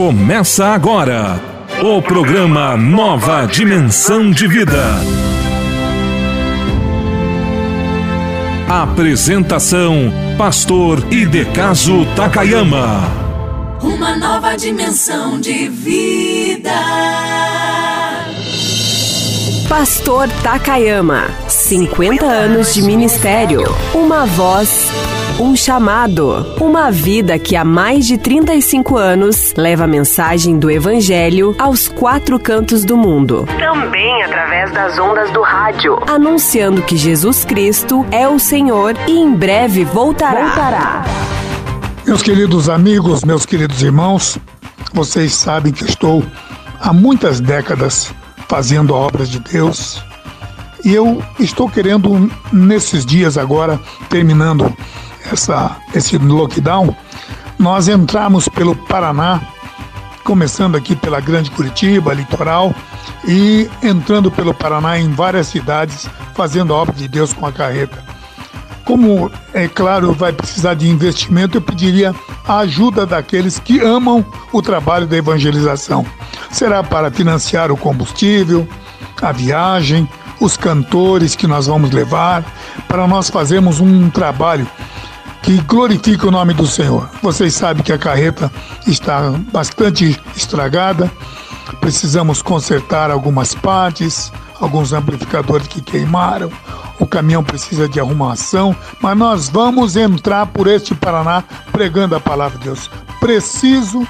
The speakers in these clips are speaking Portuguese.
Começa agora o programa Nova Dimensão de Vida. Apresentação: Pastor Idecaso Takayama. Uma nova dimensão de vida. Pastor Takayama, 50 anos de ministério, uma voz um chamado, uma vida que há mais de 35 anos leva a mensagem do Evangelho aos quatro cantos do mundo. Também através das ondas do rádio, anunciando que Jesus Cristo é o Senhor e em breve voltará. voltará. Meus queridos amigos, meus queridos irmãos, vocês sabem que estou há muitas décadas fazendo obras de Deus. E eu estou querendo, nesses dias agora, terminando essa, esse lockdown, nós entramos pelo Paraná, começando aqui pela Grande Curitiba, litoral, e entrando pelo Paraná em várias cidades, fazendo a obra de Deus com a carreta. Como, é claro, vai precisar de investimento, eu pediria a ajuda daqueles que amam o trabalho da evangelização. Será para financiar o combustível, a viagem, os cantores que nós vamos levar, para nós fazermos um trabalho que glorifique o nome do Senhor. Vocês sabem que a carreta está bastante estragada, precisamos consertar algumas partes, alguns amplificadores que queimaram, o caminhão precisa de arrumação, mas nós vamos entrar por este Paraná pregando a palavra de Deus. Preciso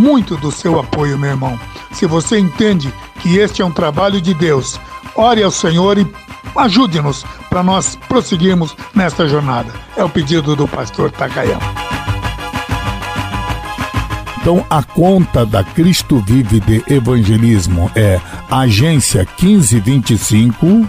muito do seu apoio, meu irmão. Se você entende que este é um trabalho de Deus, ore ao Senhor e ajude-nos para nós prosseguirmos nesta jornada. É o pedido do pastor Takayama. Então, a conta da Cristo Vive de Evangelismo é agência 1525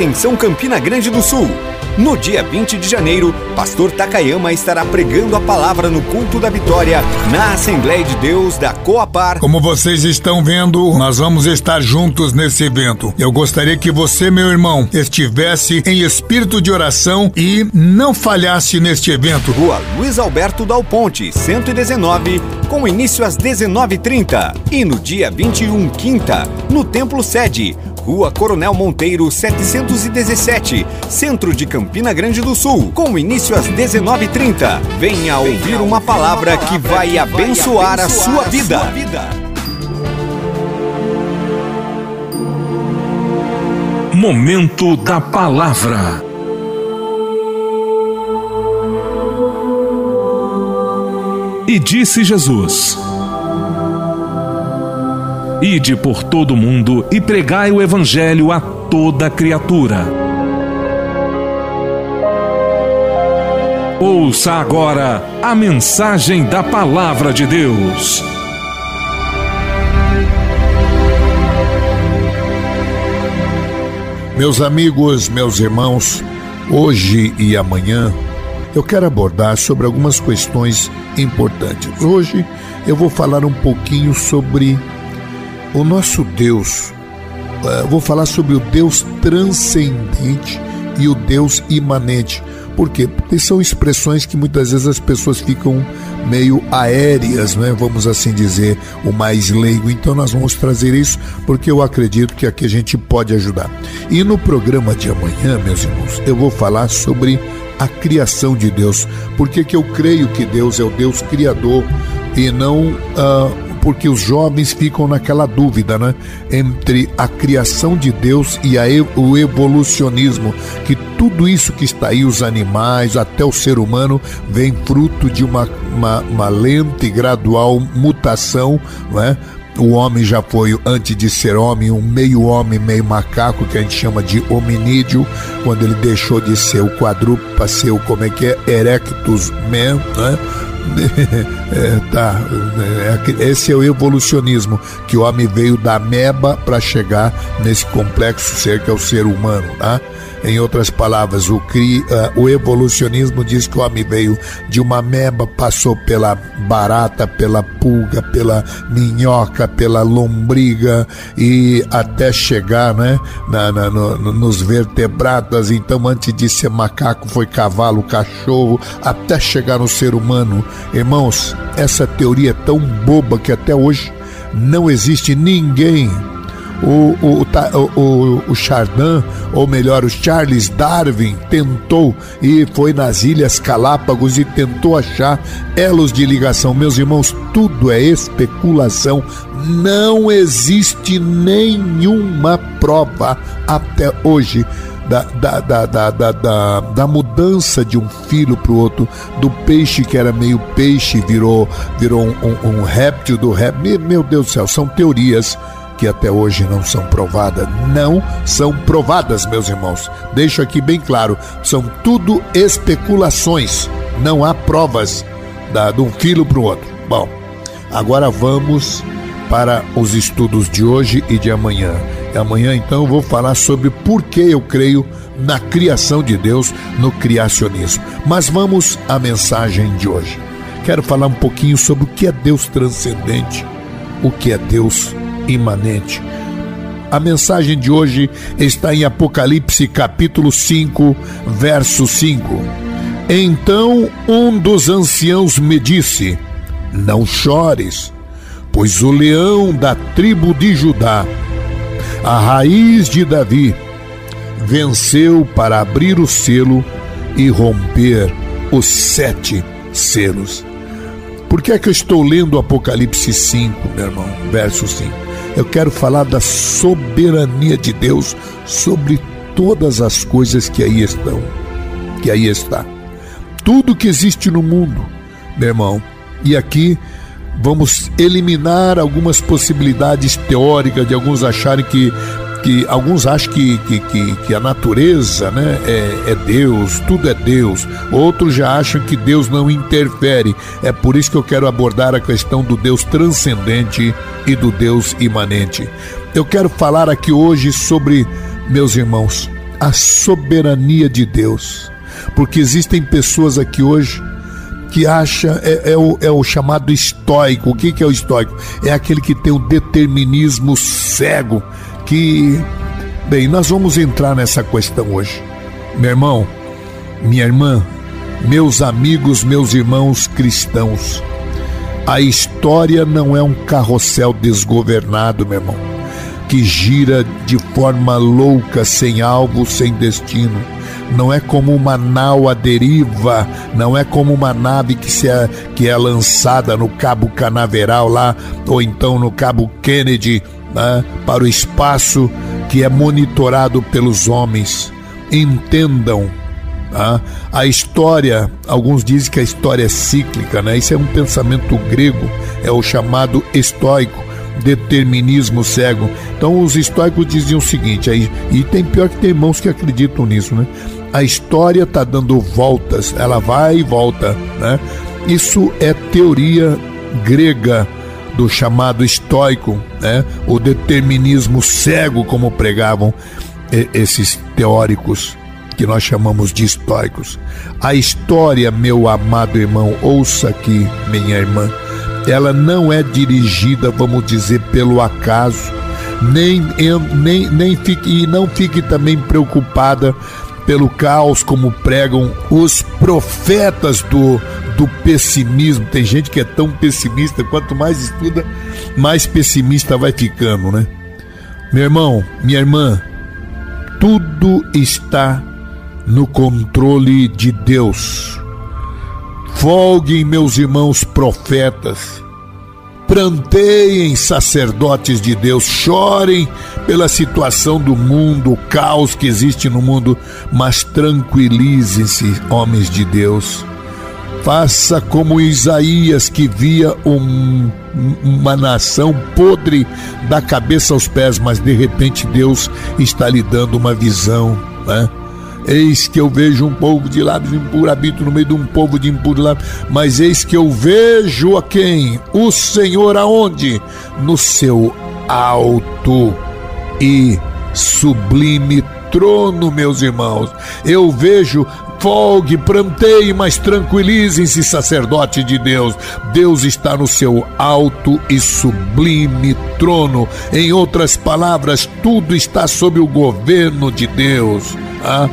Atenção Campina Grande do Sul. No dia 20 de janeiro, Pastor Takayama estará pregando a palavra no culto da vitória na Assembleia de Deus da Coapar. Como vocês estão vendo, nós vamos estar juntos nesse evento. Eu gostaria que você, meu irmão, estivesse em espírito de oração e não falhasse neste evento. Rua Luiz Alberto Dal Ponte, 119, com início às 19h30. E no dia 21, quinta, no Templo Sede, Rua Coronel Monteiro 717, centro de Campina Grande do Sul, com início às 19h30. Venha ouvir uma palavra que vai abençoar a sua vida. Momento da Palavra. E disse Jesus: Ide por todo o mundo e pregai o Evangelho a toda criatura. Ouça agora a mensagem da Palavra de Deus. Meus amigos, meus irmãos, hoje e amanhã eu quero abordar sobre algumas questões importantes. Hoje eu vou falar um pouquinho sobre o nosso Deus. Eu vou falar sobre o Deus transcendente e o Deus imanente. Por quê? Porque são expressões que muitas vezes as pessoas ficam meio aéreas, né? vamos assim dizer, o mais leigo. Então nós vamos trazer isso porque eu acredito que aqui a gente pode ajudar. E no programa de amanhã, meus irmãos, eu vou falar sobre a criação de Deus. Porque que eu creio que Deus é o Deus criador e não uh, porque os jovens ficam naquela dúvida, né? Entre a criação de Deus e a, o evolucionismo, que tudo isso que está aí, os animais, até o ser humano, vem fruto de uma, uma, uma lenta e gradual mutação, né? O homem já foi, antes de ser homem, um meio homem, meio macaco, que a gente chama de hominídeo, quando ele deixou de ser o quadrúpede para ser o, como é que é, erectus man, né? é, tá, é, esse é o evolucionismo, que o homem veio da meba para chegar nesse complexo ser que é o ser humano, tá? Em outras palavras, o, cri, uh, o evolucionismo diz que o homem veio de uma meba, passou pela barata, pela pulga, pela minhoca, pela lombriga e até chegar né, na, na no, nos vertebrados. Então, antes de ser macaco, foi cavalo, cachorro, até chegar no ser humano. Irmãos, essa teoria é tão boba que até hoje não existe ninguém o, o, o, o Chardin, ou melhor, o Charles Darwin, tentou e foi nas Ilhas Galápagos e tentou achar elos de ligação. Meus irmãos, tudo é especulação. Não existe nenhuma prova até hoje da, da, da, da, da, da, mudança de um filho para o outro, do peixe que era meio peixe, virou, virou um, um, um réptil do réptil. Meu Deus do céu, são teorias que até hoje não são provadas. Não são provadas, meus irmãos. Deixo aqui bem claro: são tudo especulações. Não há provas da, de um filho para o outro. Bom, agora vamos para os estudos de hoje e de amanhã. E amanhã, então, eu vou falar sobre por que eu creio na criação de Deus, no criacionismo. Mas vamos à mensagem de hoje. Quero falar um pouquinho sobre o que é Deus transcendente, o que é Deus imanente. A mensagem de hoje está em Apocalipse capítulo 5, verso 5. Então um dos anciãos me disse: Não chores, pois o leão da tribo de Judá, a raiz de Davi, venceu para abrir o selo e romper os sete selos. Por que é que eu estou lendo Apocalipse 5, meu irmão? Verso 5 eu quero falar da soberania de Deus sobre todas as coisas que aí estão, que aí está. Tudo que existe no mundo, meu irmão. E aqui vamos eliminar algumas possibilidades teóricas de alguns acharem que que alguns acham que, que, que, que a natureza né, é, é, Deus, tudo é Deus. Outros já acham que Deus não interfere. É por isso que eu quero abordar a questão do Deus transcendente e do Deus imanente. Eu quero falar aqui hoje sobre, meus irmãos, a soberania de Deus. Porque existem pessoas aqui hoje que acha é, é, o, é o chamado estoico. O que, que é o estoico? É aquele que tem o determinismo cego que, bem, nós vamos entrar nessa questão hoje. Meu irmão, minha irmã, meus amigos, meus irmãos cristãos, a história não é um carrossel desgovernado, meu irmão, que gira de forma louca, sem alvo, sem destino. Não é como uma nau à deriva, não é como uma nave que, se é, que é lançada no Cabo Canaveral lá, ou então no Cabo Kennedy, né, para o espaço que é monitorado pelos homens. Entendam tá? a história. Alguns dizem que a história é cíclica, né? Isso é um pensamento grego, é o chamado estoico determinismo cego. Então os estoicos diziam o seguinte, aí, e tem pior que tem irmãos que acreditam nisso, né? A história está dando voltas, ela vai e volta, né? Isso é teoria grega do chamado estoico, né? o determinismo cego, como pregavam. esses teóricos que nós chamamos de estoicos. A história, meu amado irmão, ouça aqui, minha irmã, ela não é dirigida, vamos dizer, pelo acaso, nem, nem, nem fique, e não fique também preocupada pelo caos, como pregam os profetas do, do pessimismo. Tem gente que é tão pessimista, quanto mais estuda, mais pessimista vai ficando, né? Meu irmão, minha irmã, tudo está no controle de Deus. Folguem, meus irmãos profetas, pranteiem, sacerdotes de Deus, chorem pela situação do mundo, o caos que existe no mundo, mas tranquilizem-se, homens de Deus. Faça como Isaías que via um, uma nação podre da cabeça aos pés, mas de repente Deus está lhe dando uma visão, né? Eis que eu vejo um povo de lábios impuros, habito no meio de um povo de impuros lábios, mas eis que eu vejo a quem? O Senhor aonde? No seu alto e sublime trono, meus irmãos. Eu vejo folgue, pranteie, mas tranquilizem-se, sacerdote de Deus. Deus está no seu alto e sublime trono. Em outras palavras, tudo está sob o governo de Deus. Ah,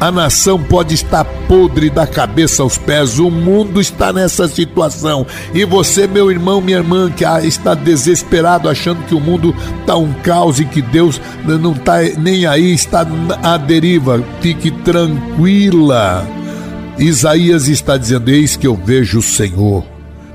a nação pode estar podre da cabeça aos pés, o mundo está nessa situação. E você, meu irmão, minha irmã, que está desesperado, achando que o mundo está um caos e que Deus não está nem aí, está à deriva, fique tranquila. Isaías está dizendo: Eis que eu vejo o Senhor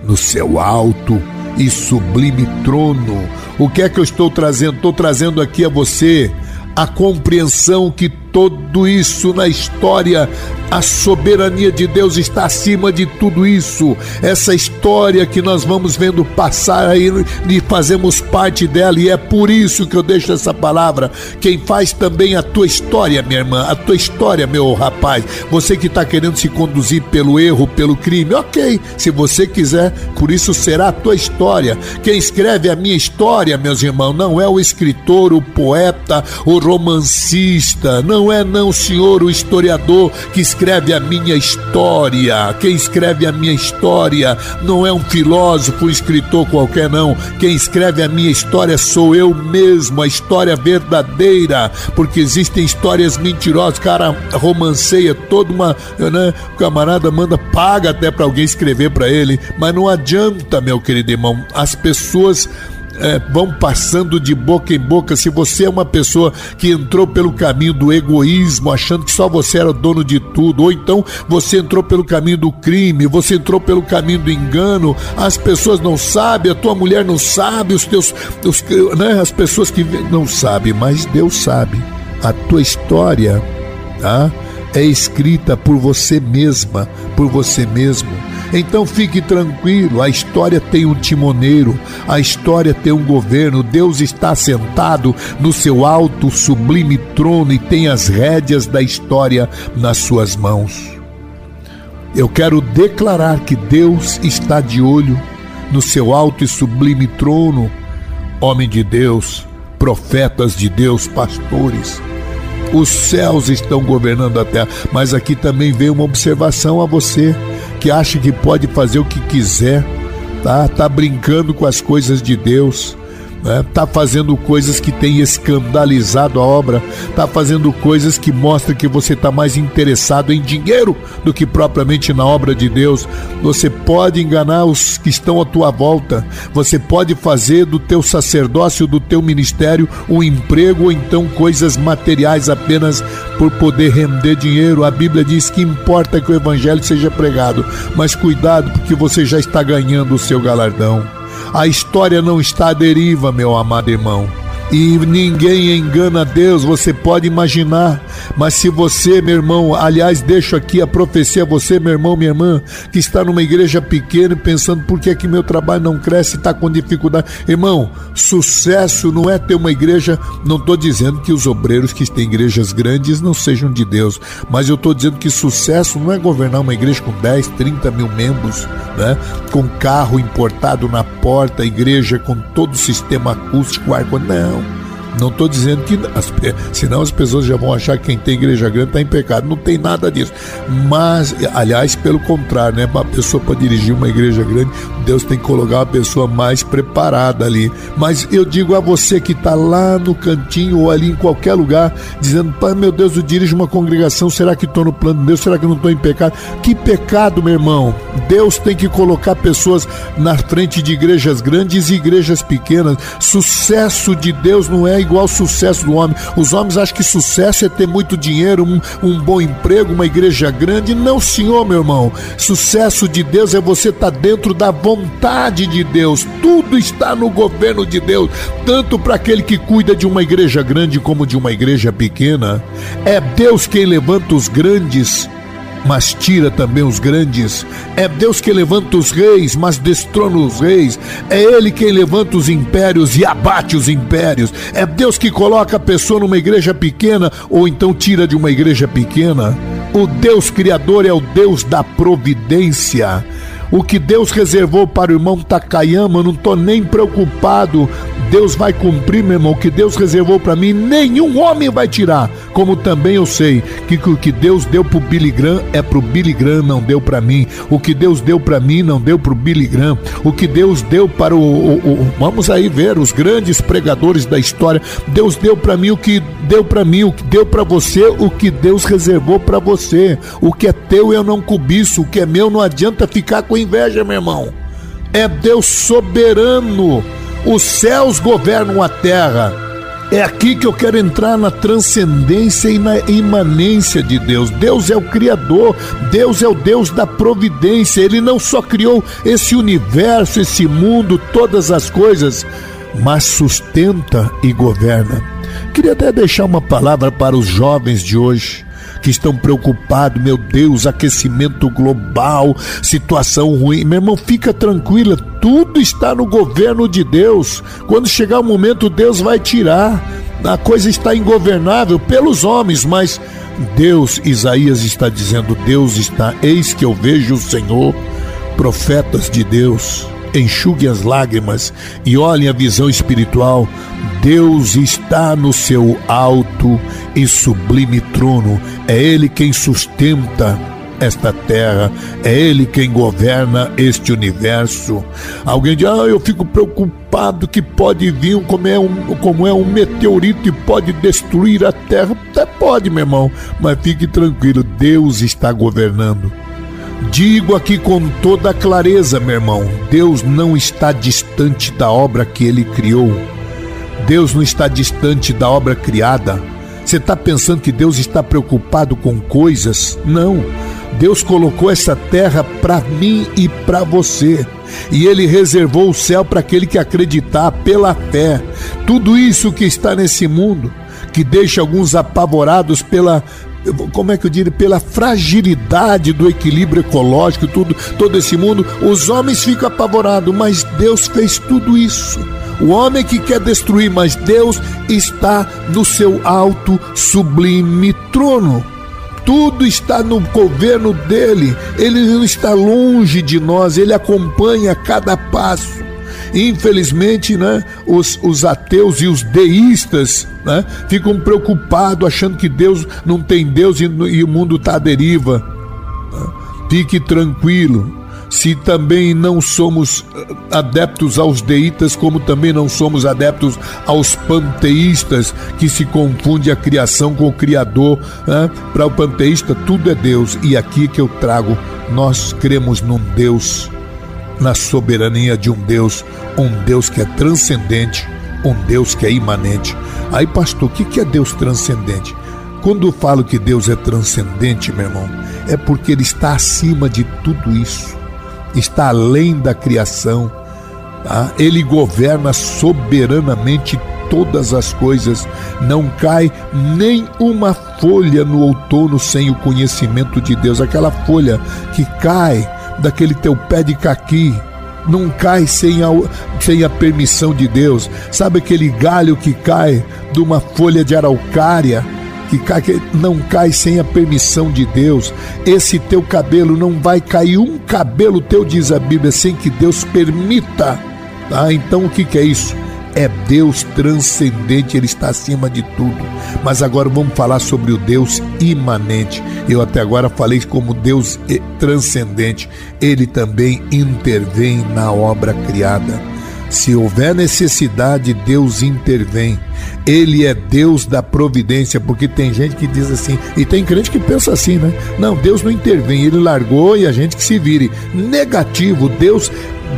no seu alto e sublime trono. O que é que eu estou trazendo? Estou trazendo aqui a você a compreensão que tudo isso na história. A soberania de Deus está acima de tudo isso. Essa história que nós vamos vendo passar aí e fazemos parte dela, e é por isso que eu deixo essa palavra. Quem faz também a tua história, minha irmã, a tua história, meu rapaz. Você que está querendo se conduzir pelo erro, pelo crime, ok. Se você quiser, por isso será a tua história. Quem escreve a minha história, meus irmãos, não é o escritor, o poeta, o romancista, não não é não, senhor, o historiador que escreve a minha história. Quem escreve a minha história não é um filósofo, um escritor qualquer, não. Quem escreve a minha história sou eu mesmo, a história verdadeira, porque existem histórias mentirosas. Cara romanceia toda uma, né? O camarada manda, paga até para alguém escrever para ele, mas não adianta, meu querido irmão. As pessoas é, vão passando de boca em boca. Se você é uma pessoa que entrou pelo caminho do egoísmo, achando que só você era dono de tudo, ou então você entrou pelo caminho do crime, você entrou pelo caminho do engano, as pessoas não sabem, a tua mulher não sabe, os teus, os, né, as pessoas que não sabem, mas Deus sabe. A tua história, tá? É escrita por você mesma, por você mesmo. Então fique tranquilo, a história tem um timoneiro, a história tem um governo, Deus está sentado no seu alto, sublime trono e tem as rédeas da história nas suas mãos. Eu quero declarar que Deus está de olho no seu alto e sublime trono, homem de Deus, profetas de Deus, pastores. Os céus estão governando a terra, mas aqui também vem uma observação a você que acha que pode fazer o que quiser, tá? Tá brincando com as coisas de Deus né? Tá fazendo coisas que têm escandalizado a obra, tá fazendo coisas que mostram que você está mais interessado em dinheiro do que propriamente na obra de Deus. Você pode enganar os que estão à tua volta. Você pode fazer do teu sacerdócio, do teu ministério, um emprego ou então coisas materiais apenas por poder render dinheiro. A Bíblia diz que importa que o evangelho seja pregado, mas cuidado porque você já está ganhando o seu galardão. A história não está à deriva, meu amado irmão. E ninguém engana Deus, você pode imaginar. Mas se você, meu irmão, aliás, deixo aqui a profecia a você, meu irmão, minha irmã, que está numa igreja pequena e pensando por que, é que meu trabalho não cresce está com dificuldade. Irmão, sucesso não é ter uma igreja. Não estou dizendo que os obreiros que têm igrejas grandes não sejam de Deus, mas eu estou dizendo que sucesso não é governar uma igreja com 10, 30 mil membros, né? com carro importado na porta, igreja com todo o sistema acústico, ar Não. Não estou dizendo que. As, senão as pessoas já vão achar que quem tem igreja grande está em pecado. Não tem nada disso. Mas, aliás, pelo contrário, né? Uma pessoa para dirigir uma igreja grande, Deus tem que colocar uma pessoa mais preparada ali. Mas eu digo a você que está lá no cantinho ou ali em qualquer lugar, dizendo: Pai, meu Deus, eu dirijo uma congregação, será que estou no plano de Deus? Será que não estou em pecado? Que pecado, meu irmão. Deus tem que colocar pessoas na frente de igrejas grandes e igrejas pequenas. Sucesso de Deus não é igual ao sucesso do homem. Os homens acham que sucesso é ter muito dinheiro, um, um bom emprego, uma igreja grande. Não, senhor, meu irmão. Sucesso de Deus é você estar tá dentro da vontade de Deus. Tudo está no governo de Deus, tanto para aquele que cuida de uma igreja grande como de uma igreja pequena. É Deus quem levanta os grandes mas tira também os grandes. É Deus que levanta os reis, mas destrona os reis. É Ele quem levanta os impérios e abate os impérios. É Deus que coloca a pessoa numa igreja pequena ou então tira de uma igreja pequena. O Deus Criador é o Deus da providência. O que Deus reservou para o irmão Takayama, não estou nem preocupado. Deus vai cumprir, meu irmão, o que Deus reservou para mim, nenhum homem vai tirar. Como também eu sei que o que Deus deu para o Billy Graham é para o Billy Graham, não deu para mim. O que Deus deu para mim não deu para o Billy Graham. O que Deus deu para o, o, o, vamos aí ver os grandes pregadores da história. Deus deu para mim o que deu para mim, o que deu para você, o que Deus reservou para você. O que é teu eu não cobiço, o que é meu não adianta ficar com inveja, meu irmão. É Deus soberano. Os céus governam a terra. É aqui que eu quero entrar na transcendência e na imanência de Deus. Deus é o Criador, Deus é o Deus da providência. Ele não só criou esse universo, esse mundo, todas as coisas, mas sustenta e governa. Queria até deixar uma palavra para os jovens de hoje que estão preocupados, meu Deus, aquecimento global, situação ruim. Meu irmão, fica tranquila, tudo está no governo de Deus. Quando chegar o momento, Deus vai tirar. A coisa está ingovernável pelos homens, mas Deus, Isaías está dizendo: Deus está, eis que eu vejo o Senhor, profetas de Deus enxuguem as lágrimas e olhem a visão espiritual. Deus está no seu alto e sublime trono. É Ele quem sustenta esta terra, é Ele quem governa este universo. Alguém diz, ah, eu fico preocupado que pode vir como é, um, como é um meteorito e pode destruir a terra. Até pode, meu irmão, mas fique tranquilo, Deus está governando. Digo aqui com toda clareza, meu irmão: Deus não está distante da obra que ele criou. Deus não está distante da obra criada. Você está pensando que Deus está preocupado com coisas? Não. Deus colocou essa terra para mim e para você. E Ele reservou o céu para aquele que acreditar pela fé. Tudo isso que está nesse mundo, que deixa alguns apavorados pela como é que eu diria, pela fragilidade do equilíbrio ecológico, tudo, todo esse mundo, os homens ficam apavorados, mas Deus fez tudo isso. O homem que quer destruir, mas Deus está no seu alto, sublime trono. Tudo está no governo dele, ele não está longe de nós, ele acompanha cada passo. Infelizmente, né, os, os ateus e os deístas né, ficam preocupados, achando que Deus não tem Deus e, e o mundo está à deriva. Fique tranquilo. Se também não somos eh, adeptos aos deítas, como também não somos adeptos aos panteístas, que se confunde a criação com o Criador. Né? Para o panteísta, tudo é Deus. E aqui que eu trago, nós cremos num Deus na soberania de um Deus, um Deus que é transcendente, um Deus que é imanente. Aí, pastor, o que é Deus transcendente? Quando eu falo que Deus é transcendente, meu irmão, é porque Ele está acima de tudo isso, está além da criação, tá? Ele governa soberanamente todas as coisas, não cai nem uma folha no outono sem o conhecimento de Deus, aquela folha que cai daquele teu pé de caqui. Não cai sem a, sem a permissão de Deus. Sabe aquele galho que cai de uma folha de araucária? Que, cai, que não cai sem a permissão de Deus. Esse teu cabelo não vai cair um cabelo teu, diz a Bíblia, sem que Deus permita. Ah, então o que, que é isso? É Deus transcendente, ele está acima de tudo. Mas agora vamos falar sobre o Deus imanente. Eu até agora falei como Deus transcendente, ele também intervém na obra criada. Se houver necessidade, Deus intervém. Ele é Deus da providência, porque tem gente que diz assim, e tem crente que pensa assim, né? Não, Deus não intervém, ele largou e a gente que se vire. Negativo, Deus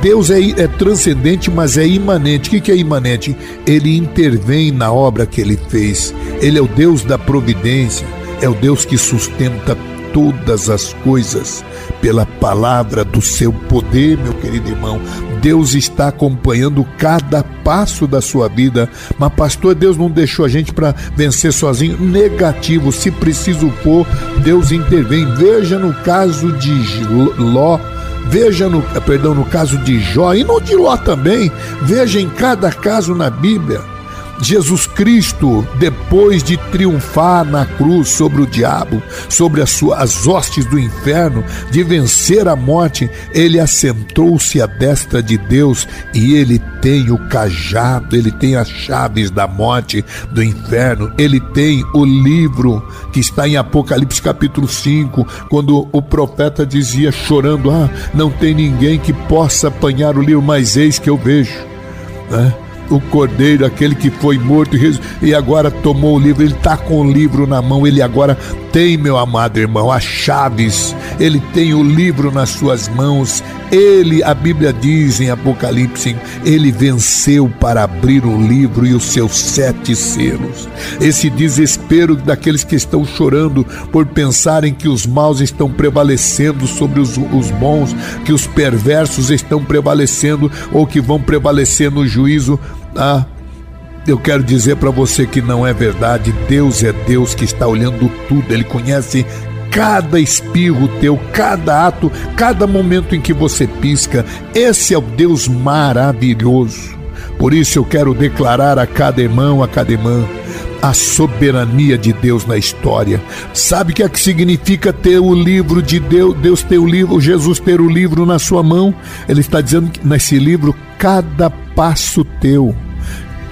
Deus é, é, transcendente, mas é imanente. O que, que é imanente? Ele intervém na obra que ele fez. Ele é o Deus da providência, é o Deus que sustenta todas as coisas pela palavra do seu poder, meu querido irmão. Deus está acompanhando cada passo da sua vida. Mas, pastor, Deus não deixou a gente para vencer sozinho. Negativo, se preciso for, Deus intervém. Veja no caso de Ló. Veja no, perdão, no caso de Jó e no de Ló também. Veja em cada caso na Bíblia Jesus Cristo, depois de triunfar na cruz sobre o diabo, sobre as, suas, as hostes do inferno, de vencer a morte, ele assentou-se à destra de Deus e ele tem o cajado, ele tem as chaves da morte, do inferno, ele tem o livro que está em Apocalipse capítulo 5, quando o profeta dizia chorando: Ah, não tem ninguém que possa apanhar o livro, mas eis que eu vejo. Né? O cordeiro, aquele que foi morto e agora tomou o livro, ele está com o livro na mão, ele agora tem, meu amado irmão, as chaves, ele tem o livro nas suas mãos, ele, a Bíblia diz em Apocalipse, ele venceu para abrir o livro e os seus sete selos. Esse desespero daqueles que estão chorando por pensarem que os maus estão prevalecendo sobre os, os bons, que os perversos estão prevalecendo ou que vão prevalecer no juízo. Ah, eu quero dizer para você que não é verdade. Deus é Deus que está olhando tudo. Ele conhece cada espirro teu, cada ato, cada momento em que você pisca. Esse é o Deus maravilhoso. Por isso eu quero declarar a cada irmão, a cada irmã, a soberania de Deus na história. Sabe o que é que significa ter o livro de Deus, Deus ter o livro, Jesus ter o livro na sua mão? Ele está dizendo que nesse livro cada passo teu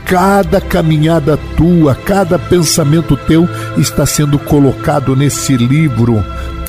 cada caminhada tua, cada pensamento teu está sendo colocado nesse livro.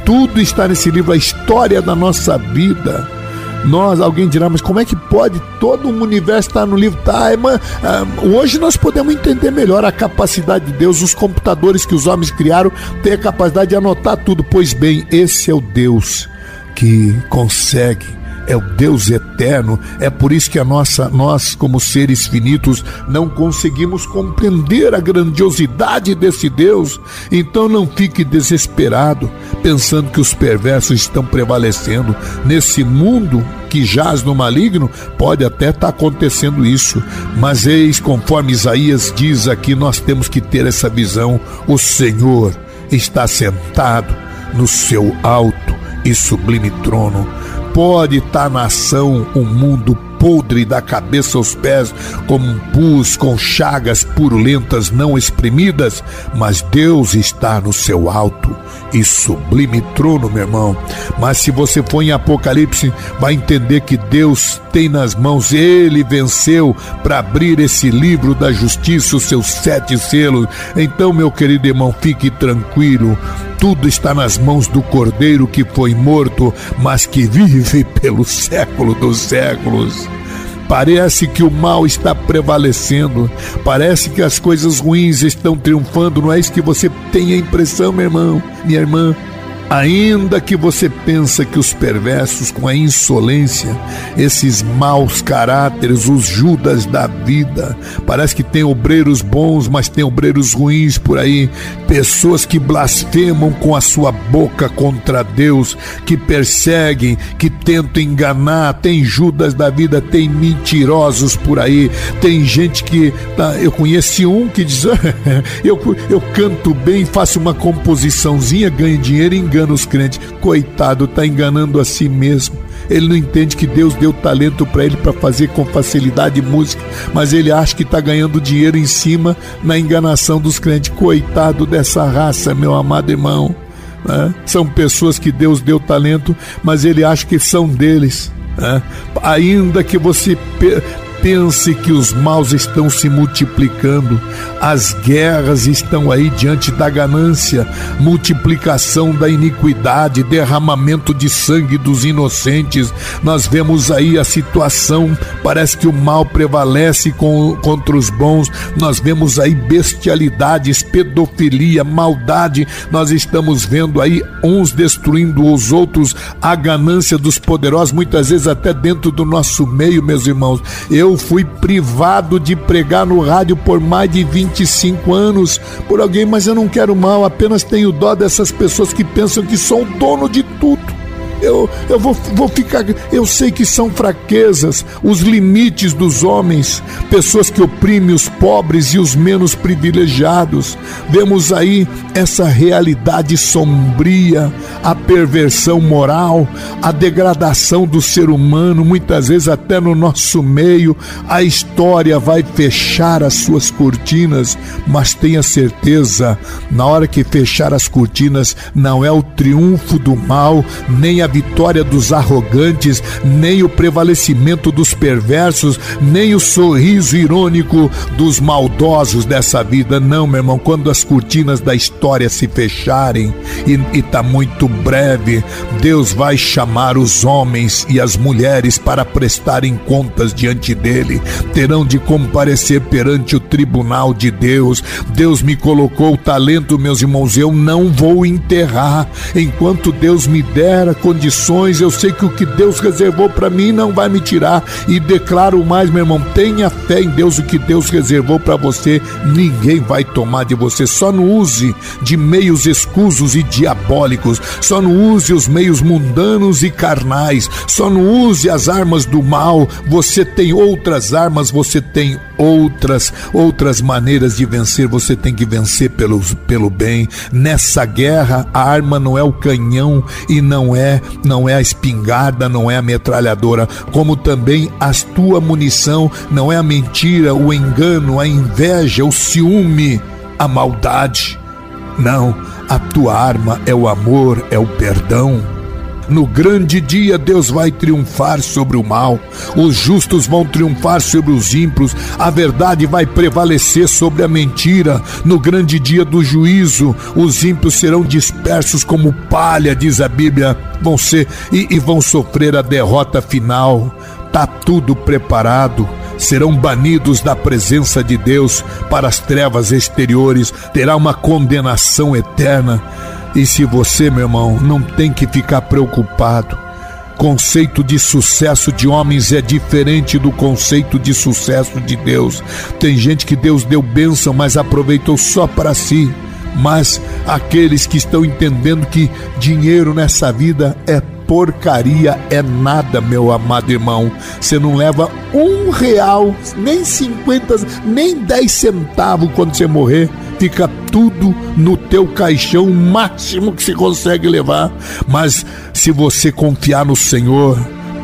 Tudo está nesse livro, a história da nossa vida. Nós, alguém dirá, mas como é que pode todo o universo estar no livro? Tá, irmã, ah, hoje nós podemos entender melhor a capacidade de Deus, os computadores que os homens criaram têm a capacidade de anotar tudo. Pois bem, esse é o Deus que consegue é o Deus eterno. É por isso que a nossa, nós, como seres finitos, não conseguimos compreender a grandiosidade desse Deus. Então não fique desesperado, pensando que os perversos estão prevalecendo. Nesse mundo que jaz no maligno, pode até estar tá acontecendo isso. Mas eis, conforme Isaías diz aqui, nós temos que ter essa visão. O Senhor está sentado no seu alto e sublime trono pode estar na ação um mundo podre da cabeça aos pés, como pus com chagas purulentas não exprimidas, mas Deus está no seu alto e sublime trono, meu irmão. Mas se você for em Apocalipse, vai entender que Deus tem nas mãos, ele venceu para abrir esse livro da justiça, os seus sete selos. Então, meu querido irmão, fique tranquilo. Tudo está nas mãos do Cordeiro que foi morto, mas que vive pelo século dos séculos. Parece que o mal está prevalecendo, parece que as coisas ruins estão triunfando, não é isso que você tem a impressão, meu irmão, minha irmã? Ainda que você pensa que os perversos com a insolência, esses maus caráteres, os Judas da vida, parece que tem obreiros bons, mas tem obreiros ruins por aí, pessoas que blasfemam com a sua boca contra Deus, que perseguem, que tentam enganar, tem Judas da vida, tem mentirosos por aí, tem gente que tá, eu conheci um que diz, eu, eu canto bem, faço uma composiçãozinha, ganho dinheiro, engano engana os crentes. Coitado, está enganando a si mesmo. Ele não entende que Deus deu talento para ele para fazer com facilidade música, mas ele acha que está ganhando dinheiro em cima na enganação dos crentes. Coitado dessa raça, meu amado irmão. Né? São pessoas que Deus deu talento, mas ele acha que são deles. Né? Ainda que você pense que os maus estão se multiplicando, as guerras estão aí diante da ganância, multiplicação da iniquidade, derramamento de sangue dos inocentes. Nós vemos aí a situação, parece que o mal prevalece com, contra os bons. Nós vemos aí bestialidades, pedofilia, maldade. Nós estamos vendo aí uns destruindo os outros, a ganância dos poderosos, muitas vezes até dentro do nosso meio, meus irmãos. Eu fui privado de pregar no rádio por mais de 25 anos por alguém, mas eu não quero mal, apenas tenho dó dessas pessoas que pensam que são dono de tudo eu, eu vou, vou ficar. Eu sei que são fraquezas, os limites dos homens, pessoas que oprimem os pobres e os menos privilegiados. Vemos aí essa realidade sombria, a perversão moral, a degradação do ser humano, muitas vezes até no nosso meio. A história vai fechar as suas cortinas, mas tenha certeza, na hora que fechar as cortinas, não é o triunfo do mal, nem a vitória dos arrogantes, nem o prevalecimento dos perversos, nem o sorriso irônico dos maldosos dessa vida. Não, meu irmão, quando as cortinas da história se fecharem, e está muito breve, Deus vai chamar os homens e as mulheres para prestarem contas diante dele, terão de comparecer perante o tribunal de Deus. Deus me colocou o talento, meus irmãos, eu não vou enterrar enquanto Deus me der a condições, eu sei que o que Deus reservou para mim não vai me tirar. E declaro mais, meu irmão, tenha fé em Deus, o que Deus reservou para você, ninguém vai tomar de você. Só não use de meios escusos e diabólicos, só não use os meios mundanos e carnais, só não use as armas do mal. Você tem outras armas, você tem outras outras maneiras de vencer. Você tem que vencer pelo, pelo bem. Nessa guerra, a arma não é o canhão e não é não é a espingarda, não é a metralhadora, como também a tua munição não é a mentira, o engano, a inveja, o ciúme, a maldade. Não, a tua arma é o amor, é o perdão. No grande dia, Deus vai triunfar sobre o mal, os justos vão triunfar sobre os ímpios, a verdade vai prevalecer sobre a mentira. No grande dia do juízo, os ímpios serão dispersos como palha, diz a Bíblia, vão ser e, e vão sofrer a derrota final. Tá tudo preparado serão banidos da presença de Deus para as trevas exteriores, terá uma condenação eterna. E se você, meu irmão, não tem que ficar preocupado, conceito de sucesso de homens é diferente do conceito de sucesso de Deus. Tem gente que Deus deu bênção, mas aproveitou só para si. Mas aqueles que estão entendendo que dinheiro nessa vida é porcaria, é nada, meu amado irmão. Você não leva um real, nem cinquenta, nem dez centavos quando você morrer fica tudo no teu caixão, o máximo que se consegue levar. Mas se você confiar no Senhor,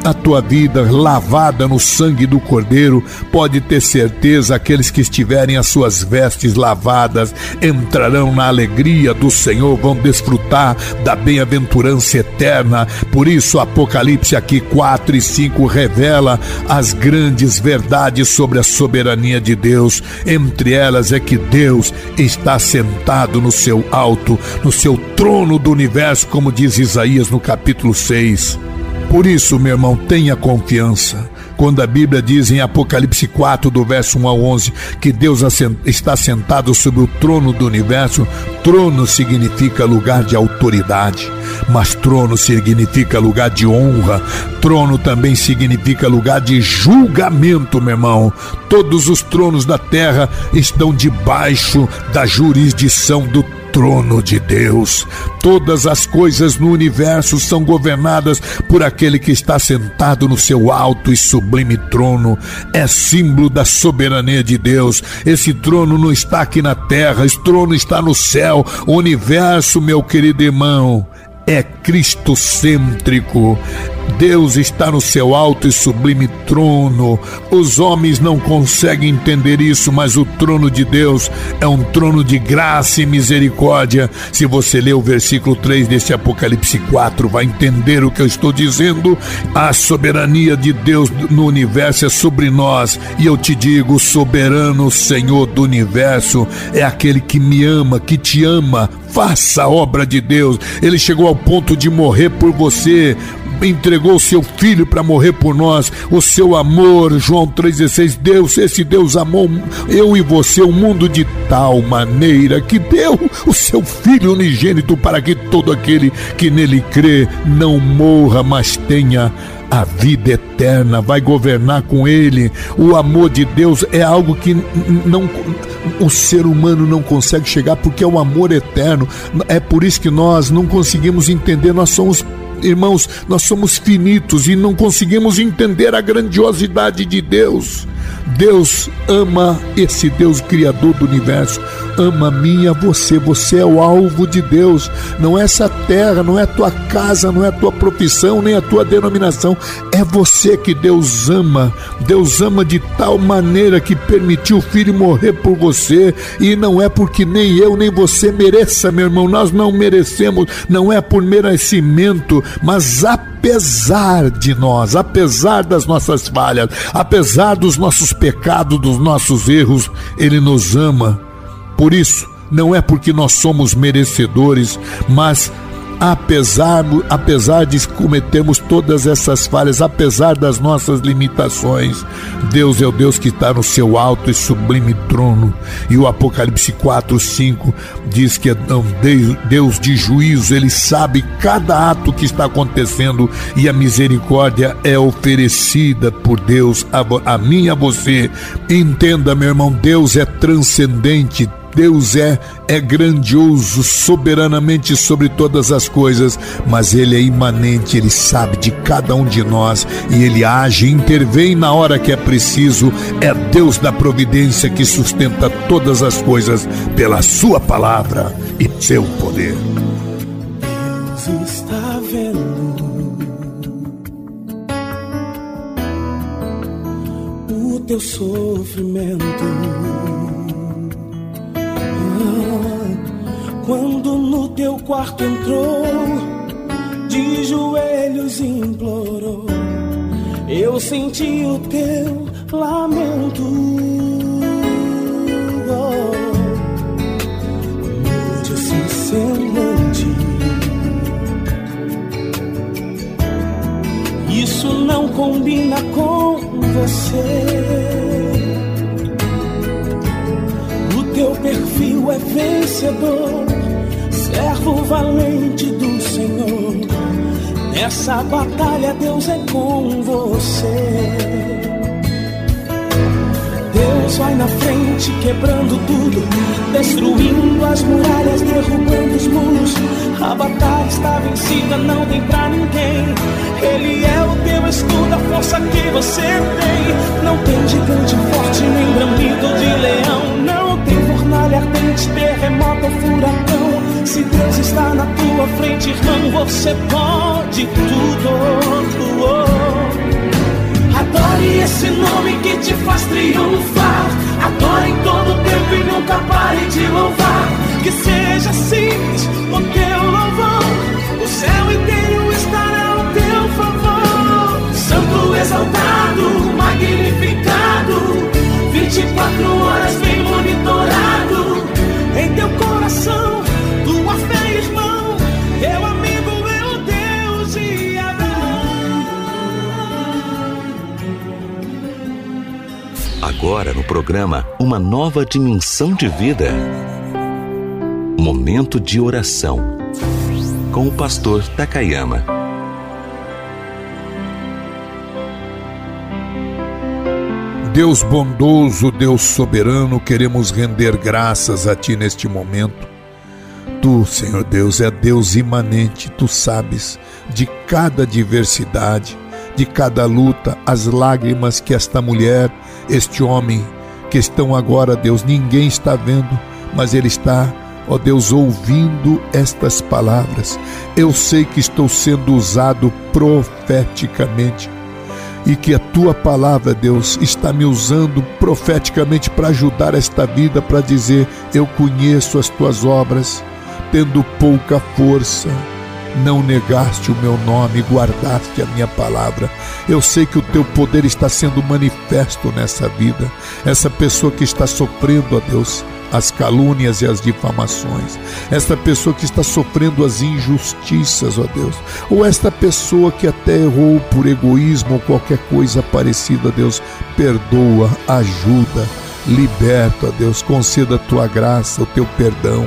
a tua vida lavada no sangue do Cordeiro, pode ter certeza, aqueles que estiverem as suas vestes lavadas entrarão na alegria do Senhor, vão desfrutar da bem-aventurança eterna. Por isso, Apocalipse aqui 4 e 5 revela as grandes verdades sobre a soberania de Deus. Entre elas é que Deus está sentado no seu alto, no seu trono do universo, como diz Isaías no capítulo 6. Por isso, meu irmão, tenha confiança. Quando a Bíblia diz em Apocalipse 4, do verso 1 ao 11, que Deus está sentado sobre o trono do universo, trono significa lugar de autoridade, mas trono significa lugar de honra, trono também significa lugar de julgamento, meu irmão. Todos os tronos da terra estão debaixo da jurisdição do trono de Deus. Todas as coisas no universo são governadas por aquele que está sentado no seu alto e sublime trono. É símbolo da soberania de Deus. Esse trono não está aqui na terra, esse trono está no céu. O universo, meu querido irmão, é cristocêntrico Deus está no seu alto e sublime trono. Os homens não conseguem entender isso, mas o trono de Deus é um trono de graça e misericórdia. Se você ler o versículo 3 deste Apocalipse 4, vai entender o que eu estou dizendo. A soberania de Deus no universo é sobre nós, e eu te digo: soberano Senhor do universo é aquele que me ama, que te ama. Faça a obra de Deus. Ele chegou ao ponto de morrer por você entregou o seu filho para morrer por nós. O seu amor, João 3,16, Deus, esse Deus amou eu e você, o mundo de tal maneira que deu o seu filho unigênito para que todo aquele que nele crê não morra, mas tenha a vida eterna, vai governar com ele. O amor de Deus é algo que não o ser humano não consegue chegar porque é o amor eterno. É por isso que nós não conseguimos entender, nós somos irmãos, nós somos finitos e não conseguimos entender a grandiosidade de Deus. Deus ama esse Deus criador do universo, ama a mim e a você. Você é o alvo de Deus. Não é essa terra, não é a tua casa, não é a tua profissão, nem a tua denominação. É você que Deus ama. Deus ama de tal maneira que permitiu o filho morrer por você. E não é porque nem eu nem você mereça, meu irmão. Nós não merecemos. Não é por merecimento, mas apesar de nós, apesar das nossas falhas, apesar dos nossos pecados, dos nossos erros, Ele nos ama. Por isso, não é porque nós somos merecedores, mas apesar, apesar de cometermos todas essas falhas, apesar das nossas limitações, Deus é o Deus que está no seu alto e sublime trono. E o Apocalipse 4, 5 diz que é Deus de juízo, ele sabe cada ato que está acontecendo e a misericórdia é oferecida por Deus a, a mim e a você. Entenda, meu irmão, Deus é transcendente, Deus é é grandioso soberanamente sobre todas as coisas, mas ele é imanente, ele sabe de cada um de nós e ele age, intervém na hora que é preciso. É Deus da providência que sustenta todas as coisas pela sua palavra e seu poder. Deus está vendo o teu sofrimento quando no teu quarto entrou, de joelhos implorou, eu senti o teu lamento. Mude semblante. Isso não combina com você. É vencedor, servo valente do Senhor. Nessa batalha, Deus é com você. Deus vai na frente, quebrando tudo, destruindo as muralhas, derrubando os muros. A batalha está vencida, não tem pra ninguém. Ele é o teu escudo, a força que você tem. Não tem gigante forte, nem bramido de leão, não fornalha ardente, terremoto furacão. Se Deus está na tua frente, irmão, você pode tudo. Adore esse nome que te faz triunfar. Adore em todo tempo e nunca pare de louvar. Que seja simples o teu louvor. O céu inteiro estará ao teu favor. Santo exaltado, magnificado. 24 horas Agora no programa Uma Nova Dimensão de Vida. Momento de oração com o pastor Takayama. Deus bondoso, Deus soberano, queremos render graças a Ti neste momento. Tu, Senhor Deus, é Deus imanente, Tu sabes de cada adversidade, de cada luta, as lágrimas que esta mulher, este homem, que estão agora, Deus, ninguém está vendo, mas Ele está ó Deus, ouvindo estas palavras. Eu sei que estou sendo usado profeticamente e que a tua palavra, Deus, está me usando profeticamente para ajudar esta vida, para dizer: Eu conheço as tuas obras, tendo pouca força. Não negaste o meu nome, guardaste a minha palavra. Eu sei que o teu poder está sendo manifesto nessa vida. Essa pessoa que está sofrendo, ó Deus, as calúnias e as difamações, esta pessoa que está sofrendo as injustiças, ó Deus, ou esta pessoa que até errou por egoísmo ou qualquer coisa parecida, Deus, perdoa, ajuda, liberta, Deus, conceda a tua graça, o teu perdão,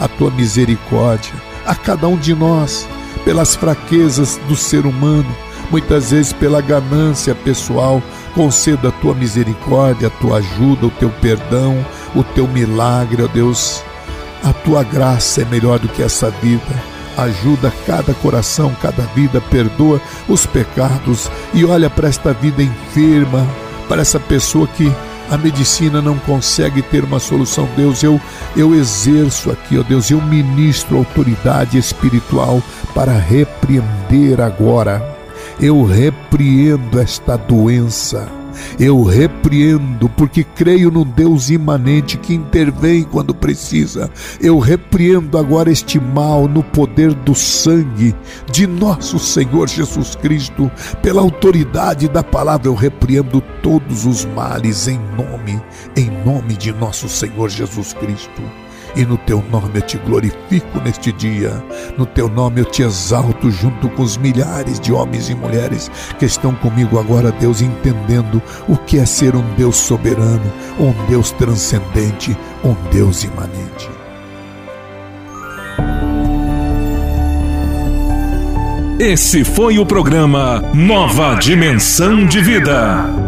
a tua misericórdia a cada um de nós, pelas fraquezas do ser humano, muitas vezes pela ganância pessoal, conceda a tua misericórdia, a tua ajuda, o teu perdão, o teu milagre, ó Deus. A tua graça é melhor do que essa vida. Ajuda cada coração, cada vida, perdoa os pecados e olha para esta vida enferma, para essa pessoa que a medicina não consegue ter uma solução. Deus, eu, eu exerço aqui, ó Deus, eu ministro autoridade espiritual para repreender agora. Eu repreendo esta doença eu repreendo, porque creio no Deus imanente que intervém quando precisa. Eu repreendo agora este mal no poder do sangue de nosso Senhor Jesus Cristo, pela autoridade da palavra. Eu repreendo todos os males em nome, em nome de nosso Senhor Jesus Cristo e no teu nome eu te glorifico neste dia. No teu nome eu te exalto junto com os milhares de homens e mulheres que estão comigo agora, Deus, entendendo o que é ser um Deus soberano, um Deus transcendente, um Deus imanente. Esse foi o programa Nova Dimensão de Vida.